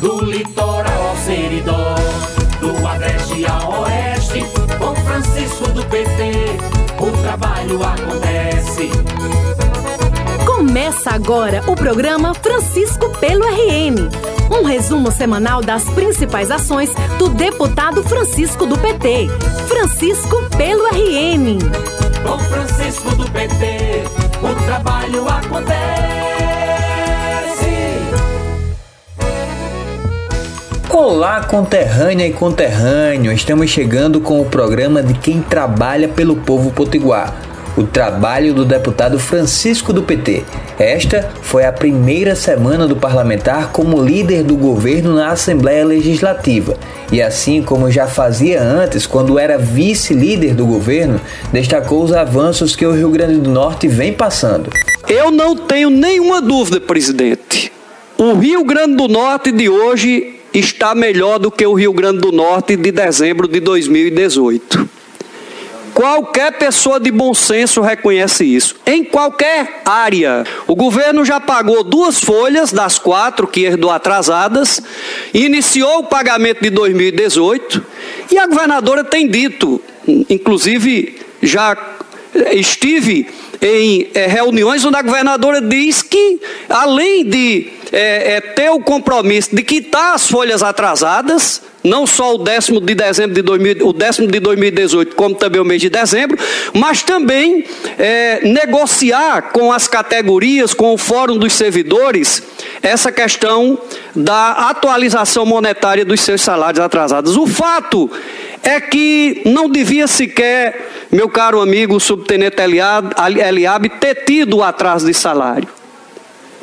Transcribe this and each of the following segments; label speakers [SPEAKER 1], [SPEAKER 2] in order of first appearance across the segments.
[SPEAKER 1] do litoral ao seridó, do agreste ao oeste, com Francisco do PT, o trabalho acontece.
[SPEAKER 2] Começa agora o programa Francisco pelo RN. Um resumo semanal das principais ações do deputado Francisco do PT. Francisco pelo RN.
[SPEAKER 1] Com Francisco do PT, o trabalho acontece.
[SPEAKER 3] Olá, conterrânea e conterrâneo. Estamos chegando com o programa de quem trabalha pelo povo potiguar o trabalho do deputado Francisco do PT. Esta foi a primeira semana do parlamentar como líder do governo na Assembleia Legislativa. E assim como já fazia antes, quando era vice-líder do governo, destacou os avanços que o Rio Grande do Norte vem passando.
[SPEAKER 4] Eu não tenho nenhuma dúvida, presidente. O Rio Grande do Norte de hoje está melhor do que o Rio Grande do Norte de dezembro de 2018. Qualquer pessoa de bom senso reconhece isso. Em qualquer área. O governo já pagou duas folhas das quatro que herdou atrasadas, iniciou o pagamento de 2018 e a governadora tem dito, inclusive já estive em é, reuniões onde a governadora diz que, além de é, é, ter o compromisso de quitar as folhas atrasadas, não só o décimo de dezembro de 2000, o décimo de 2018, como também o mês de dezembro, mas também é, negociar com as categorias, com o Fórum dos Servidores, essa questão da atualização monetária dos seus salários atrasados. O fato é que não devia sequer, meu caro amigo subtenente Eliabe, ter tido o atraso de salário.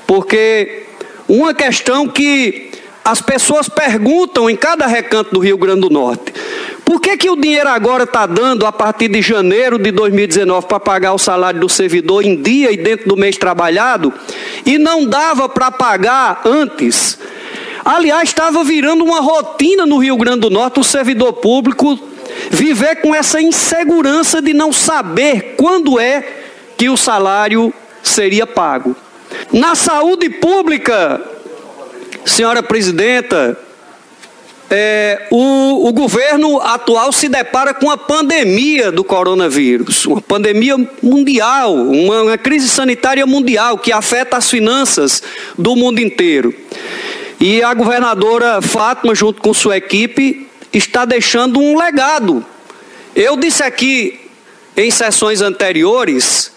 [SPEAKER 4] Porque uma questão que as pessoas perguntam em cada recanto do Rio Grande do Norte: por que, que o dinheiro agora está dando a partir de janeiro de 2019 para pagar o salário do servidor em dia e dentro do mês trabalhado e não dava para pagar antes? Aliás, estava virando uma rotina no Rio Grande do Norte o servidor público viver com essa insegurança de não saber quando é que o salário seria pago. Na saúde pública, Senhora presidenta, é, o, o, governo atual se depara com a pandemia do coronavírus, uma pandemia mundial, uma, uma, crise sanitária mundial que afeta as finanças do mundo inteiro. E a governadora Fátima, junto com sua equipe, está deixando um legado. Eu disse aqui em sessões anteriores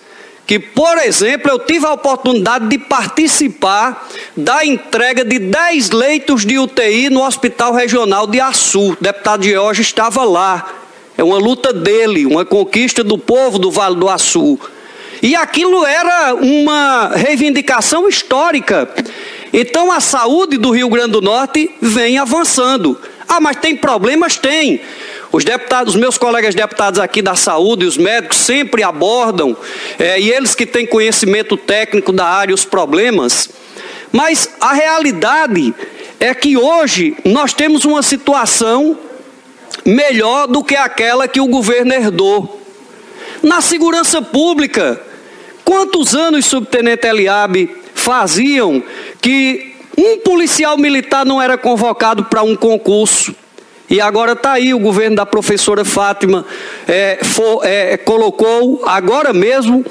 [SPEAKER 4] que, por exemplo, eu tive a oportunidade de participar da entrega de 10 leitos de UTI no Hospital Regional de Açu. O deputado George estava lá. É uma luta dele, uma conquista do povo do Vale do Açu. E aquilo era uma reivindicação histórica. Então a saúde do Rio Grande do Norte vem avançando. Ah, mas tem problemas? Tem. Os deputados, os meus colegas deputados aqui da saúde, os médicos sempre abordam, é, e eles que têm conhecimento técnico da área, os problemas. Mas a realidade é que hoje nós temos uma situação melhor do que aquela que o governo herdou. Na segurança pública, quantos anos, subtenente Eliabe, faziam que um policial militar não era convocado para um concurso? E agora está aí o governo da professora Fátima, é, for, é, colocou agora mesmo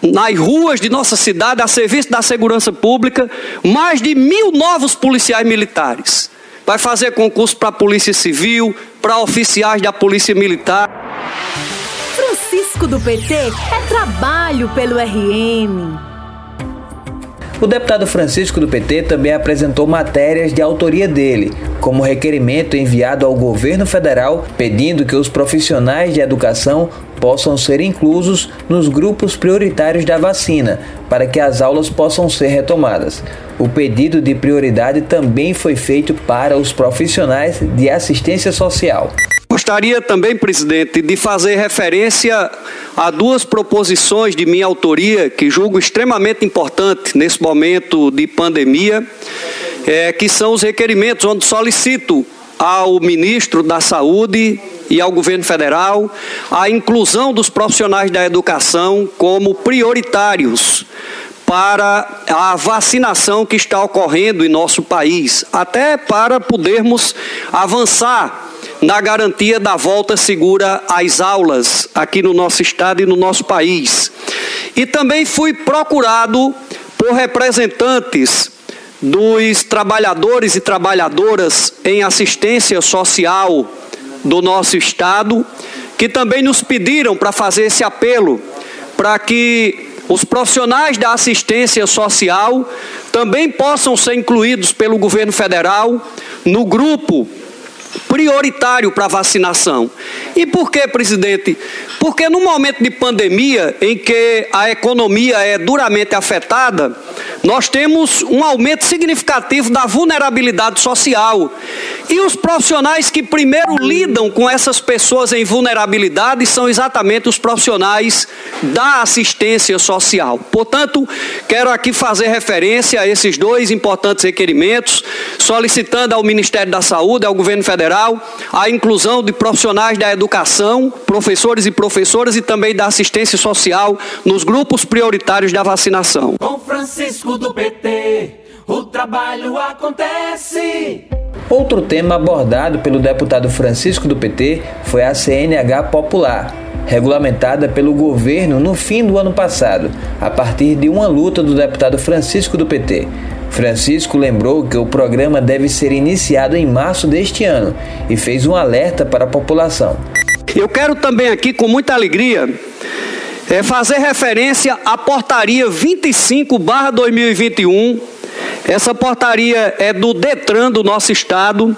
[SPEAKER 4] nas ruas de nossa cidade, a serviço da segurança pública, mais de mil novos policiais militares. Vai fazer concurso para a Polícia Civil, para oficiais da Polícia Militar.
[SPEAKER 2] Francisco do PT é trabalho pelo RN.
[SPEAKER 3] O deputado Francisco do PT também apresentou matérias de autoria dele, como requerimento enviado ao governo federal pedindo que os profissionais de educação possam ser inclusos nos grupos prioritários da vacina, para que as aulas possam ser retomadas. O pedido de prioridade também foi feito para os profissionais de assistência social.
[SPEAKER 4] Gostaria também, presidente, de fazer referência a duas proposições de minha autoria que julgo extremamente importante nesse momento de pandemia, é, que são os requerimentos onde solicito ao ministro da Saúde e ao governo federal a inclusão dos profissionais da educação como prioritários para a vacinação que está ocorrendo em nosso país, até para podermos avançar na garantia da volta segura às aulas aqui no nosso estado e no nosso país. E também fui procurado por representantes dos trabalhadores e trabalhadoras em assistência social do nosso estado, que também nos pediram para fazer esse apelo para que os profissionais da assistência social também possam ser incluídos pelo governo federal no grupo prioritário para vacinação. E por que, presidente? Porque no momento de pandemia, em que a economia é duramente afetada, nós temos um aumento significativo da vulnerabilidade social. E os profissionais que primeiro lidam com essas pessoas em vulnerabilidade são exatamente os profissionais da assistência social. Portanto, quero aqui fazer referência a esses dois importantes requerimentos, solicitando ao Ministério da Saúde, ao governo federal, a inclusão de profissionais da educação, professores e professoras e também da assistência social nos grupos prioritários da vacinação.
[SPEAKER 1] Francisco do PT, o trabalho acontece.
[SPEAKER 3] Outro tema abordado pelo deputado Francisco do PT foi a CNH Popular, regulamentada pelo governo no fim do ano passado, a partir de uma luta do deputado Francisco do PT. Francisco lembrou que o programa deve ser iniciado em março deste ano e fez um alerta para a população.
[SPEAKER 4] Eu quero também aqui, com muita alegria, é fazer referência à portaria 25/2021. Essa portaria é do Detran do nosso estado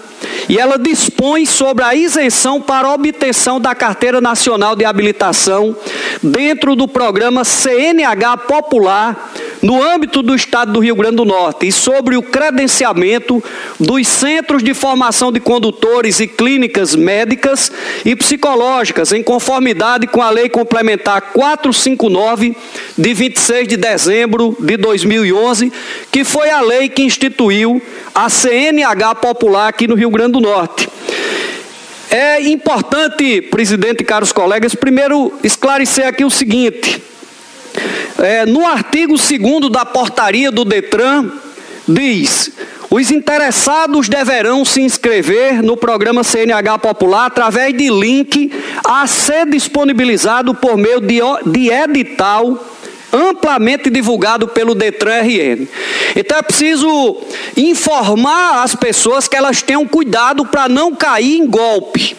[SPEAKER 4] e ela dispõe sobre a isenção para obtenção da Carteira Nacional de Habilitação dentro do programa CNH Popular no âmbito do estado do Rio Grande do Norte e sobre o credenciamento dos centros de formação de condutores e clínicas médicas e psicológicas, em conformidade com a Lei Complementar 459, de 26 de dezembro de 2011, que foi a lei que instituiu a CNH Popular aqui no Rio Grande do Norte. É importante, presidente e caros colegas, primeiro esclarecer aqui o seguinte: é, no artigo 2 da portaria do Detran, diz: os interessados deverão se inscrever no programa CNH Popular através de link a ser disponibilizado por meio de, de edital amplamente divulgado pelo Detran RN. Então é preciso informar as pessoas que elas tenham cuidado para não cair em golpe.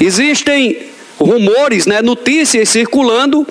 [SPEAKER 4] Existem rumores, né, notícias circulando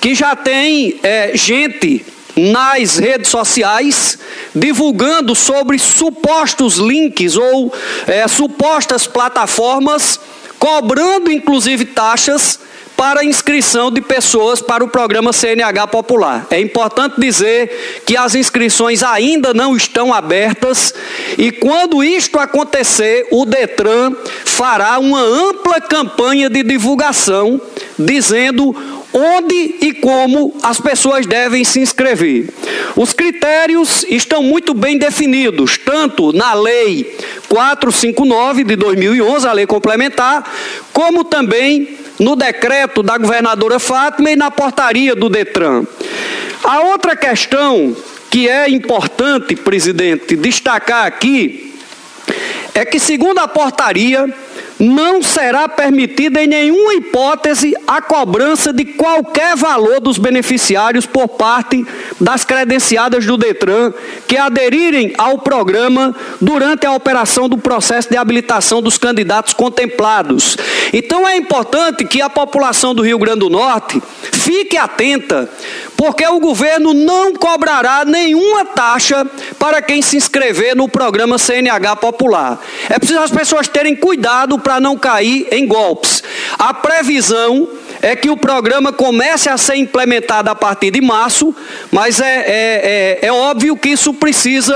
[SPEAKER 4] que já tem é, gente nas redes sociais divulgando sobre supostos links ou é, supostas plataformas cobrando inclusive taxas para inscrição de pessoas para o programa CNH Popular. É importante dizer que as inscrições ainda não estão abertas e quando isto acontecer, o Detran fará uma ampla campanha de divulgação dizendo onde e como as pessoas devem se inscrever. Os critérios estão muito bem definidos, tanto na Lei 459 de 2011, a lei complementar, como também no decreto da governadora Fátima e na portaria do Detran. A outra questão que é importante, presidente, destacar aqui é que, segundo a portaria, não será permitida em nenhuma hipótese a cobrança de qualquer valor dos beneficiários por parte das credenciadas do Detran que aderirem ao programa durante a operação do processo de habilitação dos candidatos contemplados. Então é importante que a população do Rio Grande do Norte fique atenta, porque o governo não cobrará nenhuma taxa para quem se inscrever no programa CNH Popular. É preciso as pessoas terem cuidado para não cair em golpes. A previsão é que o programa comece a ser implementado a partir de março, mas é, é, é, é óbvio que isso precisa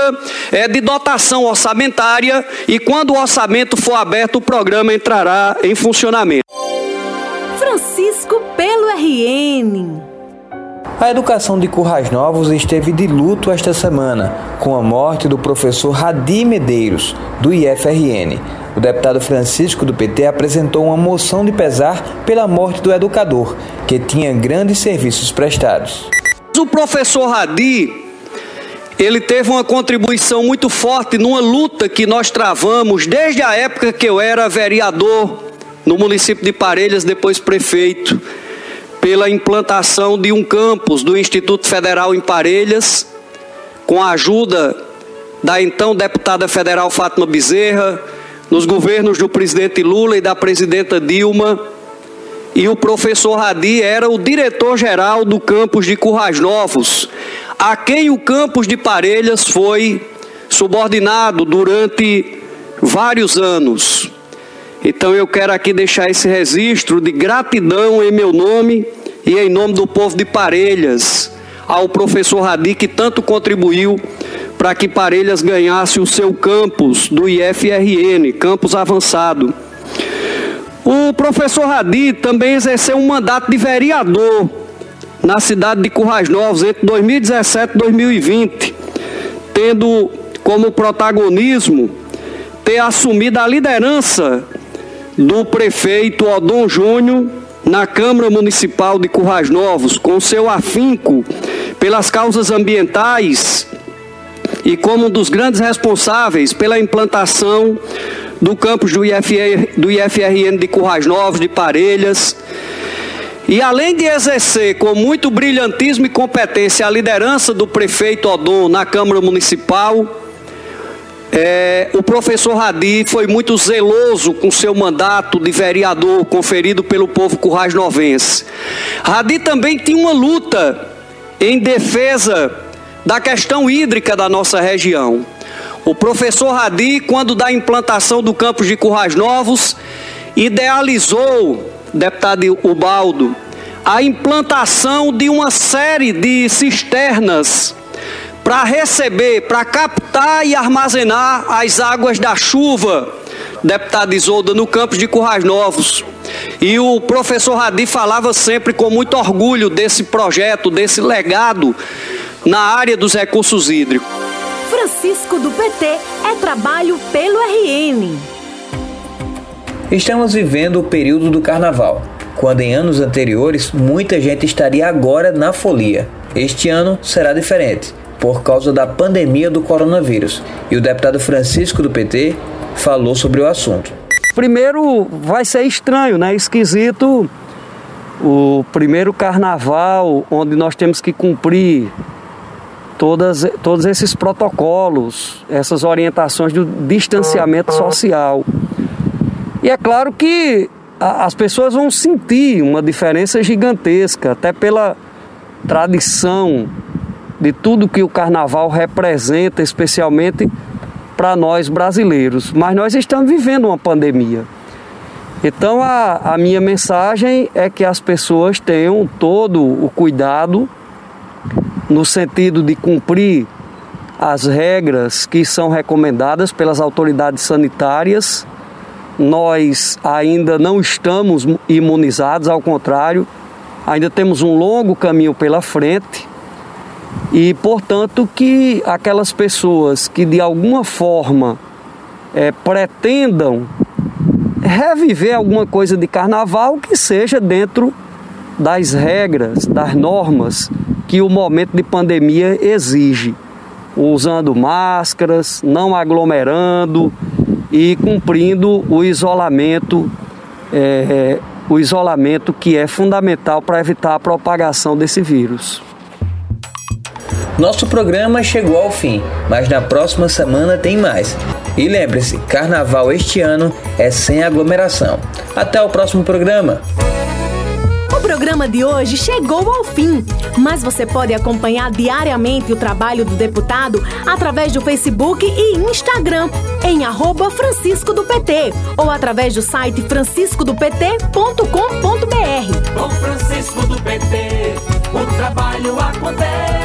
[SPEAKER 4] é, de dotação orçamentária e quando o orçamento for aberto, o programa entrará em funcionamento.
[SPEAKER 2] Francisco pelo RN.
[SPEAKER 3] A educação de Currais Novos esteve de luto esta semana, com a morte do professor Radi Medeiros, do IFRN. O deputado Francisco do PT apresentou uma moção de pesar pela morte do educador, que tinha grandes serviços prestados.
[SPEAKER 4] o professor Radi, ele teve uma contribuição muito forte numa luta que nós travamos desde a época que eu era vereador no município de Parelhas, depois prefeito, pela implantação de um campus do Instituto Federal em Parelhas, com a ajuda da então deputada federal Fátima Bezerra, nos governos do presidente Lula e da presidenta Dilma. E o professor Radi era o diretor-geral do campus de Currais Novos, a quem o campus de Parelhas foi subordinado durante vários anos. Então eu quero aqui deixar esse registro de gratidão em meu nome e em nome do povo de Parelhas ao professor Radi que tanto contribuiu para que Parelhas ganhasse o seu campus do IFRN, campus avançado. O professor Radi também exerceu um mandato de vereador na cidade de Currais Novos entre 2017 e 2020, tendo como protagonismo ter assumido a liderança do prefeito Odon Júnior na Câmara Municipal de Currais Novos, com seu afinco pelas causas ambientais e como um dos grandes responsáveis pela implantação do campus do, IFR, do IFRN de Currais Novos, de Parelhas. E além de exercer com muito brilhantismo e competência a liderança do prefeito Odon na Câmara Municipal, é, o professor Radi foi muito zeloso com seu mandato de vereador conferido pelo povo currais novense. Radi também tinha uma luta em defesa da questão hídrica da nossa região. O professor Radi, quando da implantação do campus de Currais Novos, idealizou, deputado Ubaldo, a implantação de uma série de cisternas para receber, para captar e armazenar as águas da chuva, deputado Isolda, no campus de Currais Novos. E o professor Radi falava sempre com muito orgulho desse projeto, desse legado na área dos recursos hídricos.
[SPEAKER 2] Francisco do PT é trabalho pelo RN.
[SPEAKER 3] Estamos vivendo o período do carnaval, quando em anos anteriores muita gente estaria agora na folia. Este ano será diferente, por causa da pandemia do coronavírus, e o deputado Francisco do PT falou sobre o assunto.
[SPEAKER 4] Primeiro, vai ser estranho, né? Esquisito o primeiro carnaval onde nós temos que cumprir todas, todos esses protocolos, essas orientações do distanciamento social. E é claro que a, as pessoas vão sentir uma diferença gigantesca, até pela tradição de tudo que o carnaval representa, especialmente para nós brasileiros. Mas nós estamos vivendo uma pandemia. Então a, a minha mensagem é que as pessoas tenham todo o cuidado no sentido de cumprir as regras que são recomendadas pelas autoridades sanitárias. Nós ainda não estamos imunizados, ao contrário, ainda temos um longo caminho pela frente. E, portanto, que aquelas pessoas que de alguma forma é, pretendam reviver alguma coisa de carnaval que seja dentro das regras, das normas que o momento de pandemia exige, usando máscaras, não aglomerando e cumprindo o isolamento, é, o isolamento que é fundamental para evitar a propagação desse vírus.
[SPEAKER 3] Nosso programa chegou ao fim, mas na próxima semana tem mais. E lembre-se, carnaval este ano é sem aglomeração. Até o próximo programa
[SPEAKER 2] programa de hoje chegou ao fim, mas você pode acompanhar diariamente o trabalho do deputado através do Facebook e Instagram em arroba Francisco do PT ou através do site franciscodopt.com.br.
[SPEAKER 1] Com Francisco do PT, o trabalho acontece.